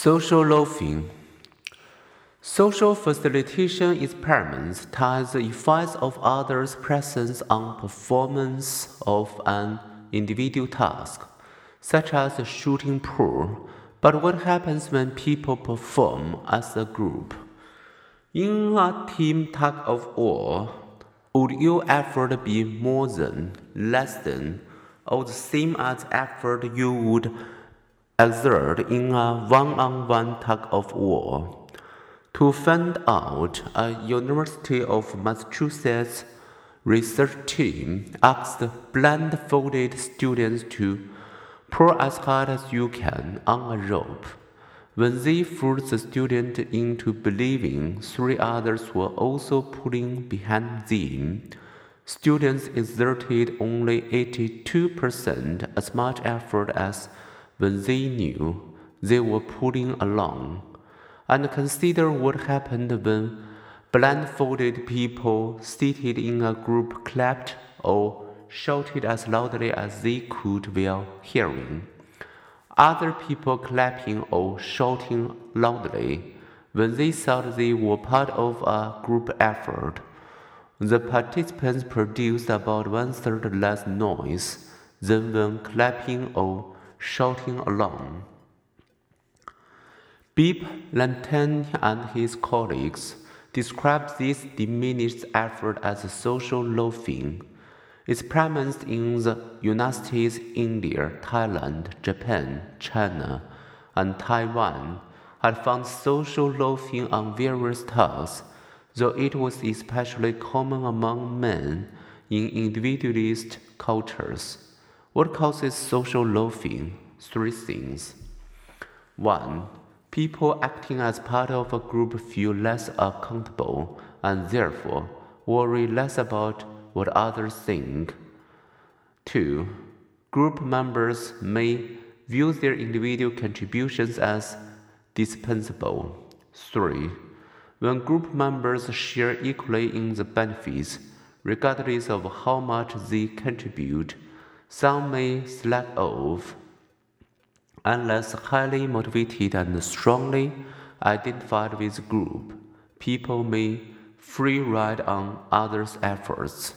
Social loafing. Social facilitation experiments test the effects of others' presence on performance of an individual task, such as a shooting pool. But what happens when people perform as a group? In a team tug of war, would your effort be more than, less than, or the same as effort you would exert in a one-on-one tug of war? To find out, a University of Massachusetts research team asked blindfolded students to pull as hard as you can on a rope. When they fooled the student into believing three others were also pulling behind them, students exerted only 82% as much effort as when they knew they were pulling along. And consider what happened when blindfolded people seated in a group clapped or shouted as loudly as they could while hearing other people clapping or shouting loudly when they thought they were part of a group effort. The participants produced about one third less noise than when clapping or shouting alone. Bibb Latané and his colleagues described this diminished effort as social loafing. It's Experiments in the United States, India, Thailand, Japan, China, and Taiwan had found social loafing on various tasks, though it was especially common among men in individualist cultures. What causes social loafing? Three things. 1. People acting as part of a group feel less accountable and therefore worry less about what others think. 2. Group members may view their individual contributions as dispensable. 3. When group members share equally in the benefits, regardless of how much they contribute, some may slack off. Unless highly motivated and strongly identified with the group, people may free ride on others' efforts.